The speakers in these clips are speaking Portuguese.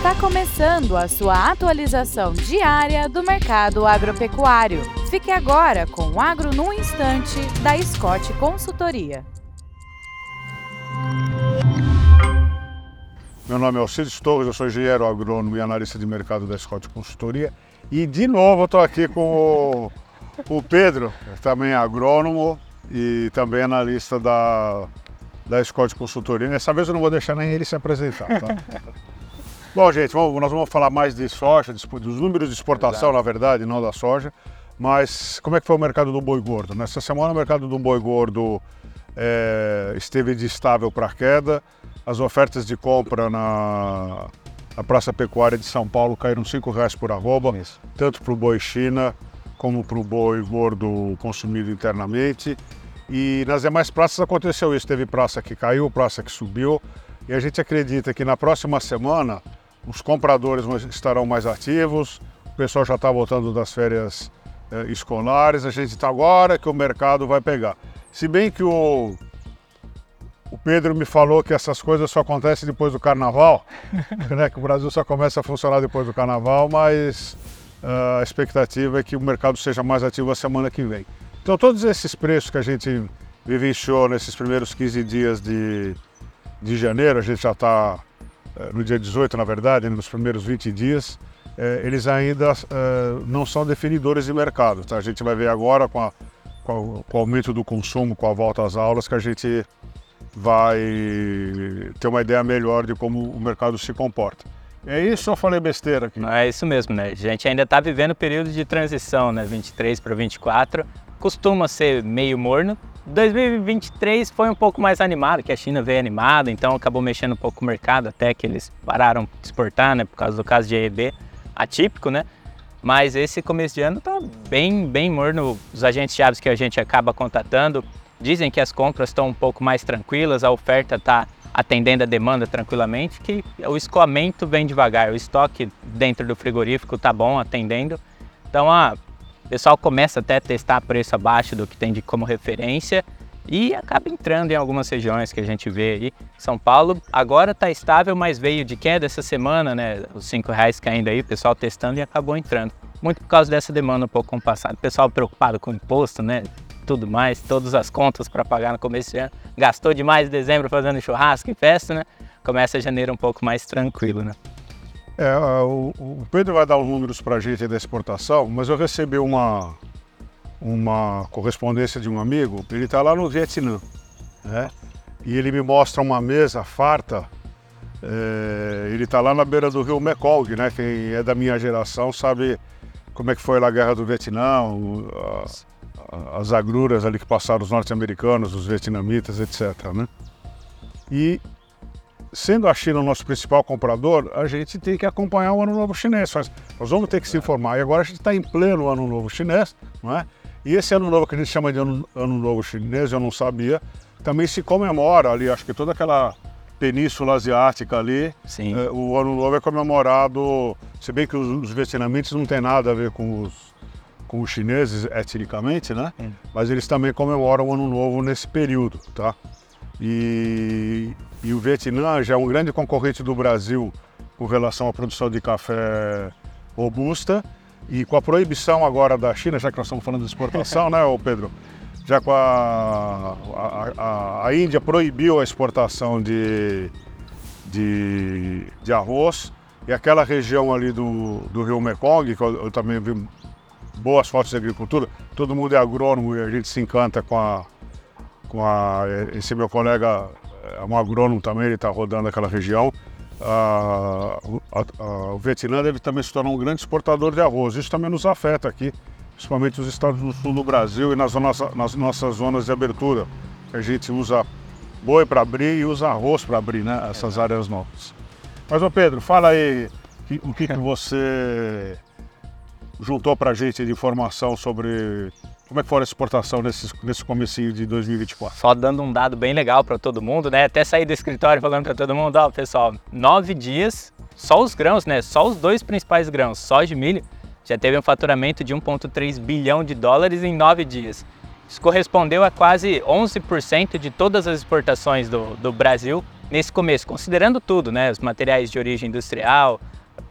Está começando a sua atualização diária do mercado agropecuário. Fique agora com o Agro no Instante, da Scott Consultoria. Meu nome é Alcides Torres, eu sou engenheiro agrônomo e analista de mercado da Scott Consultoria. E de novo eu estou aqui com o, o Pedro, também agrônomo e também analista da, da Scott Consultoria. Dessa vez eu não vou deixar nem ele se apresentar, tá? Bom, gente, vamos, nós vamos falar mais de soja, dos números de exportação, Exato. na verdade, não da soja. Mas como é que foi o mercado do boi gordo? Nessa semana o mercado do boi gordo é, esteve de estável para queda. As ofertas de compra na, na, Praça Pecuária de São Paulo caíram R$ reais por arroba, Isso. tanto para o boi China como para o boi gordo consumido internamente. E nas demais praças aconteceu isso. Teve praça que caiu, praça que subiu. E a gente acredita que na próxima semana os compradores estarão mais ativos, o pessoal já está voltando das férias eh, escolares, a gente está agora que o mercado vai pegar. Se bem que o, o Pedro me falou que essas coisas só acontecem depois do carnaval, né, que o Brasil só começa a funcionar depois do carnaval, mas uh, a expectativa é que o mercado seja mais ativo a semana que vem. Então todos esses preços que a gente vivenciou nesses primeiros 15 dias de, de janeiro, a gente já está no dia 18, na verdade, nos primeiros 20 dias, eh, eles ainda eh, não são definidores de mercado. Tá? A gente vai ver agora com, a, com, o aumento do consumo, com a volta às aulas, que a gente vai ter uma ideia melhor de como o mercado se comporta. É isso ou falei besteira aqui? É isso mesmo, né? A gente ainda está vivendo o período de transição, né? 23 para 24. Costuma ser meio morno, 2023 foi um pouco mais animado, que a China veio animada, então acabou mexendo um pouco o mercado, até que eles pararam de exportar, né, por causa do caso de EEB, atípico, né? Mas esse começo de ano tá bem, bem morno. Os agentes chaves que a gente acaba contatando dizem que as compras estão um pouco mais tranquilas, a oferta está atendendo a demanda tranquilamente, que o escoamento vem devagar, o estoque dentro do frigorífico tá bom, atendendo. Então, a o pessoal começa até a testar preço abaixo do que tem de como referência e acaba entrando em algumas regiões que a gente vê aí. São Paulo agora está estável, mas veio de queda essa semana, né? Os cinco reais caindo aí, o pessoal testando e acabou entrando. Muito por causa dessa demanda um pouco compassada. O pessoal preocupado com imposto, né? Tudo mais, todas as contas para pagar no começo de ano. Gastou demais em dezembro fazendo churrasco e festa, né? Começa janeiro um pouco mais tranquilo, né? É, o, o, Pedro vai dar os números para a gente da exportação, mas eu recebi uma, uma correspondência de um amigo, ele está lá no Vietnã, né? E ele me mostra uma mesa farta, é, ele está lá na beira do rio Mekong, né? Quem é da minha geração sabe como é que foi lá a Guerra do Vietnã, o, a, as agruras ali que passaram os norte-americanos, os vietnamitas, etc, né? E sendo a China o nosso principal comprador, a gente tem que acompanhar o Ano Novo Chinês. Nós vamos ter que se informar. E agora a gente está em pleno Ano Novo Chinês, não é? E esse Ano Novo que a gente chama de Ano, ano Novo Chinês, eu não sabia, também se comemora ali, acho que toda aquela península asiática ali, Sim. É, o Ano Novo é comemorado, se bem que os, os vietnamitas não tem nada a ver com os, com os chineses etnicamente, né? Sim. Mas eles também comemoram o Ano Novo nesse período, tá? E, e o Vietnã já é um grande concorrente do Brasil com relação à produção de café robusta. E com a proibição agora da China, já que nós estamos falando de exportação, né, Pedro? Já com a, a, a, a Índia proibiu a exportação de, de, de, arroz. E aquela região ali do, do rio Mekong, que eu, eu também vi boas fotos de agricultura, todo mundo é agrônomo e a gente se encanta com a, com a, esse meu colega é um agrônomo também, ele está rodando aquela região. Ah, a, a, o Vietnã deve também se tornar um grande exportador de arroz. Isso também nos afeta aqui, principalmente os estados do sul do Brasil e nas, nossa, nas nossas zonas de abertura. A gente usa boi para abrir e usa arroz para abrir né, essas áreas novas. Mas, ô Pedro, fala aí o que, que você juntou para a gente de informação sobre como é que foi a exportação nesse, nesse comecinho de 2024? Só dando um dado bem legal para todo mundo, né? Até sair do escritório falando para todo mundo, ó, pessoal, nove dias, só os grãos, né? Só os dois principais grãos, soja e milho, já teve um faturamento de 1,3 bilhão de dólares em nove dias. Isso correspondeu a quase 11% de todas as exportações do, do Brasil nesse começo, considerando tudo, né? Os materiais de origem industrial,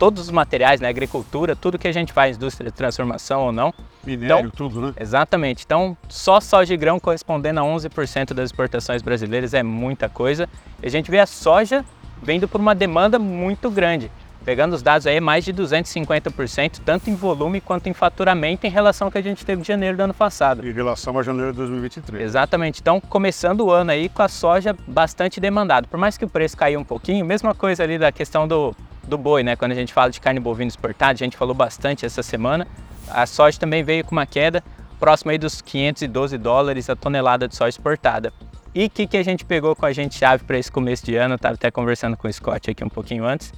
todos os materiais, né? Agricultura, tudo que a gente faz, indústria de transformação ou não. Minério, então, tudo, né? Exatamente. Então, só soja e grão correspondendo a 11% das exportações brasileiras é muita coisa. E a gente vê a soja vindo por uma demanda muito grande. Pegando os dados aí, é mais de 250%, tanto em volume quanto em faturamento em relação ao que a gente teve de janeiro do ano passado. Em relação a janeiro de 2023. Exatamente. Então, começando o ano aí com a soja bastante demandada. Por mais que o preço caiu um pouquinho, mesma coisa ali da questão do, do boi, né? Quando a gente fala de carne bovina exportada, a gente falou bastante essa semana. A soja também veio com uma queda próxima aí dos 512 dólares a tonelada de soja exportada. E o que, que a gente pegou com a gente chave para esse começo de ano? Estava até conversando com o Scott aqui um pouquinho antes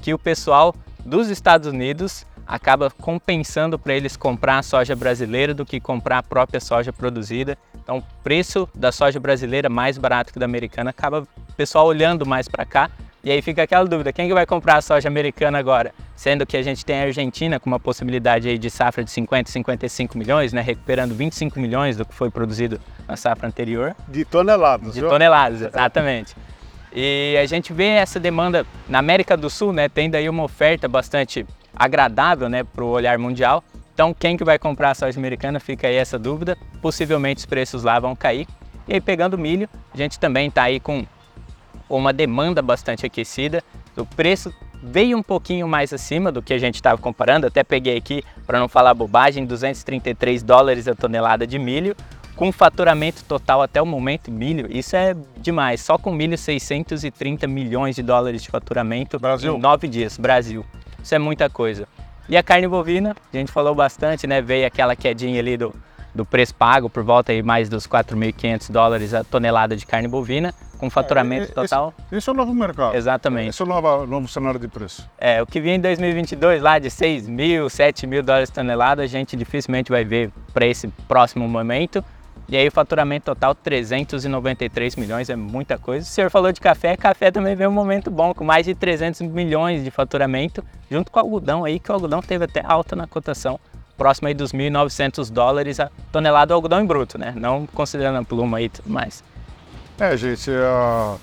que o pessoal dos Estados Unidos acaba compensando para eles comprar a soja brasileira do que comprar a própria soja produzida. Então, o preço da soja brasileira mais barato que da americana acaba o pessoal olhando mais para cá. E aí fica aquela dúvida, quem que vai comprar a soja americana agora? Sendo que a gente tem a Argentina com uma possibilidade aí de safra de 50, 55 milhões, né, recuperando 25 milhões do que foi produzido na safra anterior. De toneladas. De viu? toneladas, exatamente. E a gente vê essa demanda na América do Sul, né, tendo aí uma oferta bastante agradável, né, para o olhar mundial. Então, quem que vai comprar a soja americana? Fica aí essa dúvida. Possivelmente os preços lá vão cair. E aí, pegando milho, a gente também está aí com uma demanda bastante aquecida. O preço veio um pouquinho mais acima do que a gente estava comparando. Até peguei aqui, para não falar bobagem, 233 dólares a tonelada de milho com faturamento total até o momento, milho, isso é demais. Só com milho, 630 milhões de dólares de faturamento Brasil. em nove dias, Brasil. Isso é muita coisa. E a carne bovina, a gente falou bastante, né? Veio aquela quedinha ali do, do preço pago, por volta aí mais dos 4.500 dólares a tonelada de carne bovina, com faturamento é, esse, total. Esse é o novo mercado. Exatamente. Esse é o novo, novo cenário de preço. É, o que vinha em 2022 lá de 6 mil, 7 mil dólares tonelada, a gente dificilmente vai ver para esse próximo momento. E aí o faturamento total 393 milhões, é muita coisa. O senhor falou de café, café também veio um momento bom, com mais de 300 milhões de faturamento, junto com o algodão aí, que o algodão teve até alta na cotação, próximo aí dos 1.900 dólares a tonelada do algodão em bruto, né? Não considerando a pluma e tudo mais. É, gente, uh,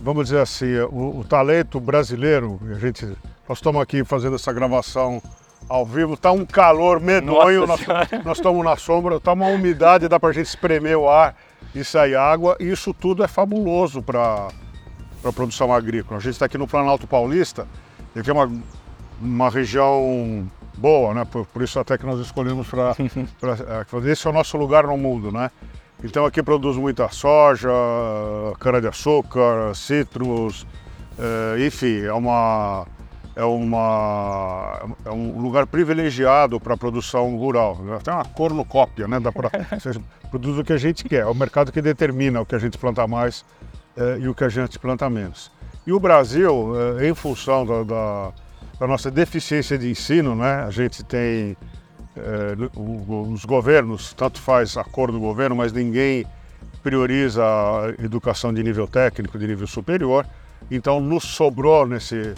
vamos dizer assim, o, o talento brasileiro, a gente, nós estamos aqui fazendo essa gravação ao vivo, tá um calor medonho, nós, nós estamos na sombra, tá uma umidade, dá pra gente espremer o ar e sair água, e isso tudo é fabuloso para a produção agrícola. A gente está aqui no Planalto Paulista, que é uma, uma região boa, né? Por, por isso até que nós escolhemos para fazer esse é o nosso lugar no mundo, né? Então aqui produz muita soja, cana-de-açúcar, citros, eh, enfim, é uma é, uma, é um lugar privilegiado para a produção rural. Tem uma cornucópia, né? Dá pra, você produz o que a gente quer, é o mercado que determina o que a gente planta mais é, e o que a gente planta menos. E o Brasil, é, em função da, da, da, nossa deficiência de ensino, né? a gente tem é, os governos, tanto faz acordo do governo, mas ninguém prioriza a educação de nível técnico, de nível superior. Então nos sobrou nesse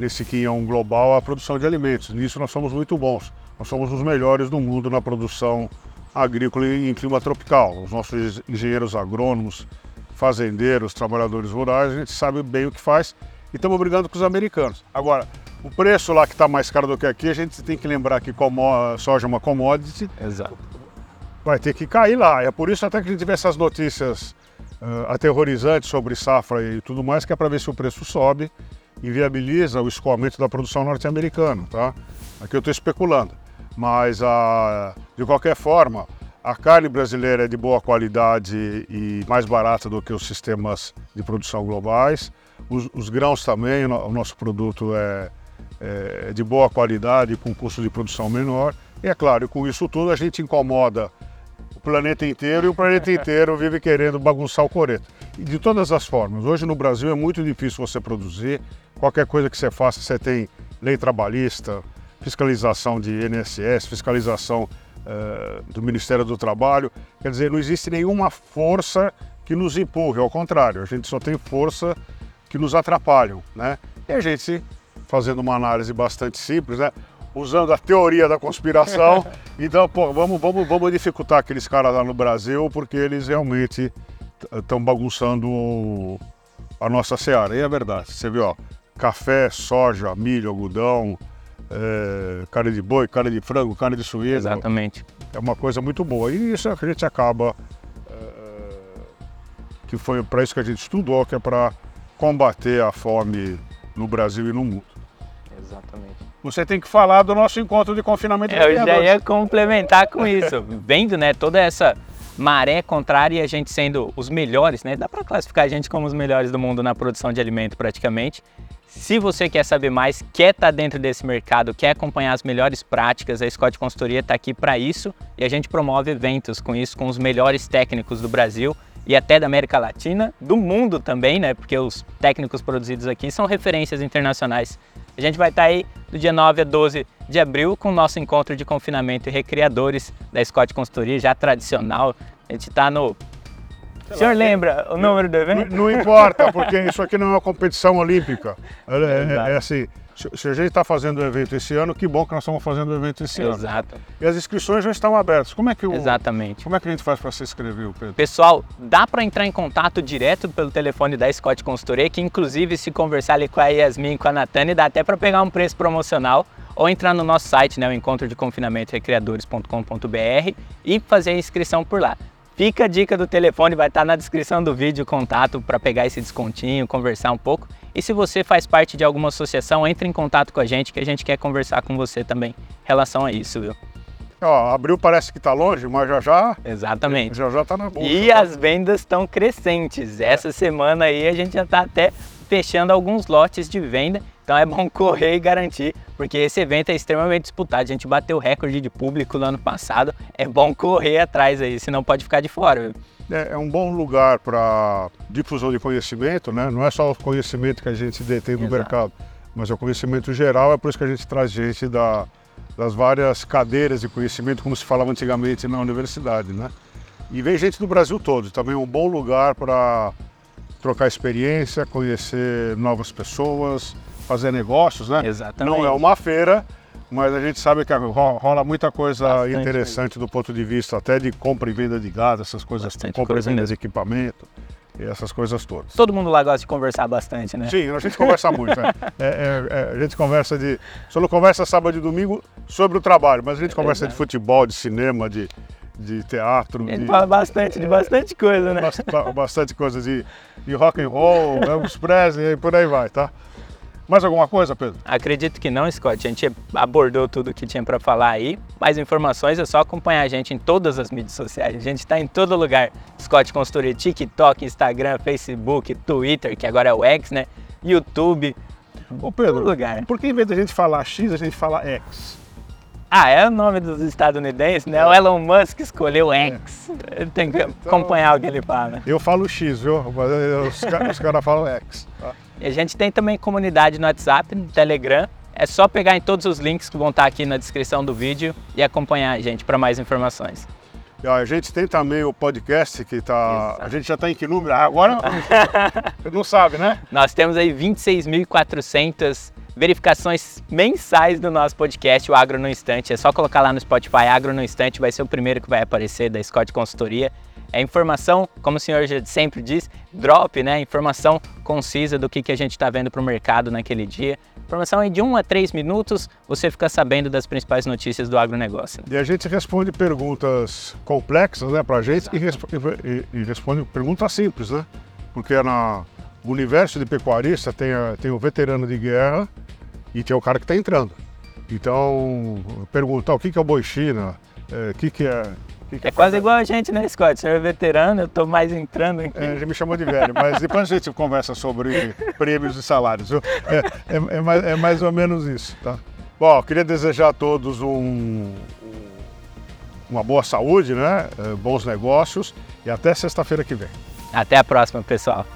nesse quinhão global a produção de alimentos. Nisso nós somos muito bons. Nós somos os melhores do mundo na produção agrícola em clima tropical. Os nossos engenheiros agrônomos, fazendeiros, trabalhadores rurais, a gente sabe bem o que faz e estamos brigando com os americanos. Agora, o preço lá que está mais caro do que aqui, a gente tem que lembrar que soja é uma commodity. Exato. Vai ter que cair lá. É por isso até que a gente vê essas notícias uh, aterrorizantes sobre safra e tudo mais, que é para ver se o preço sobe inviabiliza o escoamento da produção norte-americana, tá? Aqui eu estou especulando, mas a, de qualquer forma, a carne brasileira é de boa qualidade e mais barata do que os sistemas de produção globais. Os, os grãos também, o nosso produto é, é de boa qualidade com custo de produção menor. E é claro, com isso tudo a gente incomoda o planeta inteiro e o planeta inteiro vive querendo bagunçar o coreto. E de todas as formas, hoje no Brasil é muito difícil você produzir, qualquer coisa que você faça, você tem lei trabalhista, fiscalização de INSS, fiscalização uh, do Ministério do Trabalho, quer dizer, não existe nenhuma força que nos empurre, ao contrário, a gente só tem força que nos atrapalham, né? E a gente, fazendo uma análise bastante simples, né? usando a teoria da conspiração. Então, pô, vamos, vamos, vamos dificultar aqueles caras lá no Brasil, porque eles realmente estão bagunçando a nossa seara. E é verdade, você viu, ó, café, soja, milho, algodão, é, carne de boi, carne de frango, carne de suíno. Exatamente. É uma coisa muito boa. E isso a gente acaba. é, que foi para isso que a gente estudou, que é para combater a fome no Brasil e no mundo. Exatamente. Você tem que falar do nosso encontro de confinamento de É, Eu já ia complementar com isso. Vendo, né, toda essa maré contrária e a gente sendo os melhores, né? Dá para classificar a gente como os melhores do mundo na produção de alimento praticamente. Se você quer saber mais, quer estar dentro desse mercado, quer acompanhar as melhores práticas, a Scott Consultoria está aqui para isso e a gente promove eventos com isso, com os melhores técnicos do Brasil e até da América Latina, do mundo também, né? Porque os técnicos produzidos aqui são referências internacionais. A gente vai estar aí do dia 9 a 12 de abril com o nosso encontro de confinamento e recreadores da Scott Consultoria, já tradicional. A gente está no. O senhor lembra o número do Não, evento? não importa, porque isso aqui não é uma competição olímpica. É, é- é assim, se, a gente está fazendo o evento esse ano, que bom que nós estamos fazendo o evento esse ano. Exato, E as inscrições já estão abertas. Como é que, o, exatamente. como é que a gente faz para se inscrever, Pedro? Pessoal, dá para entrar em contato direto pelo telefone da Scott Consultoria, que inclusive se conversar ali com a Yasmin e com a Natane, dá até para pegar um preço promocional, ou entrar no nosso site, né, o encontro de confinamento recreadores.com.br e fazer a inscrição por lá. Fica a dica do telefone, vai estar na descrição do vídeo o contato para pegar esse descontinho, conversar um pouco. E se você faz parte de alguma associação, entre em contato com a gente que a gente quer conversar com você também em relação a isso, viu? Ó, abril parece que está longe, mas já já Exatamente. já já está na bolsa. E tá? as vendas estão crescentes. Essa semana aí a gente já está até fechando alguns lotes de venda. Então é bom correr e garantir, porque esse evento é extremamente disputado. A gente bateu o recorde de público no ano passado. É bom correr atrás aí, senão pode ficar de fora. viu? É, é um bom lugar para difusão de conhecimento, né? Não é só o conhecimento que a gente detém do Exato. mercado, mas é o conhecimento geral. É por isso que a gente traz gente da, das várias cadeiras de conhecimento, como se falava antigamente na universidade, né? E vem gente do Brasil todo. Também é um bom lugar para trocar experiência, conhecer novas pessoas, fazer negócios, né? Exatamente. Não é uma feira, mas a gente sabe que ro- rola muita coisa Bastante interessante do ponto de vista até de compra e venda de gado, essas coisas, Bastante compra coisa e venda mesmo. de equipamento essas coisas todas. Todo mundo lá gosta de conversar bastante, né? Sim, a gente conversa muito. né? É, é, é, a gente conversa de. Só não conversa sábado e domingo sobre o trabalho, mas a gente conversa de futebol, de cinema, de, de teatro, gente de fala bastante de bastante coisa, né? bast- ba- bastante coisa de, de rock and roll, Elvis Presley e por aí vai, tá? Mais alguma coisa, Pedro? Acredito que não, Scott. A gente abordou tudo que tinha para falar aí. Mais informações é só acompanhar a gente em todas as mídias sociais. A gente está em todo lugar. Scott Consultoria, TikTok, Instagram, Facebook, Twitter, que agora é o X, né? YouTube, Ô todo Pedro, lugar. por que em vez da gente falar X, a gente fala X? Ah, é o nome dos estadunidenses, né? O Elon Musk escolheu X. Ele tem que acompanhar o que ele fala. Eu falo X, viu? Os, ca- os caras falam X. tá? E a gente tem também comunidade no WhatsApp, no Telegram. É só pegar em todos os links que vão estar aqui na descrição do vídeo e acompanhar a gente para mais informações. A gente tem também o podcast que tá. Exato. A gente já tá em que número? Ah, Agora você não sabe, né? Nós temos aí 26.400 verificações mensais do nosso podcast, o Agro no Instante. É só colocar lá no Spotify Agro no Instante, vai ser o primeiro que vai aparecer da Scott Consultoria. É informação, como o senhor sempre diz, drop, né? Informação concisa do que, que a gente está vendo para o mercado naquele dia. Informação aí de 1 a 3 minutos, você fica sabendo das principais notícias do agronegócio. E a gente responde perguntas complexas, né, pra gente e, resp- e- e responde perguntas simples, né? Porque na o universo de pecuarista tem, a- tem o veterano de guerra e tem o cara que está entrando. Então, perguntar o que, que é o boi China, é, o que, que é. que que É quase igual a gente, né, Scott? O senhor é veterano, eu tô mais entrando aqui. É, ele me chamou de velho, mas depois a gente conversa sobre prêmios e salários. É, é- é mais, é mais ou menos isso, tá? Bom, eu queria desejar a todos um- um- uma boa saúde, né? É, bons negócios e até sexta-feira que vem. Até a próxima, pessoal.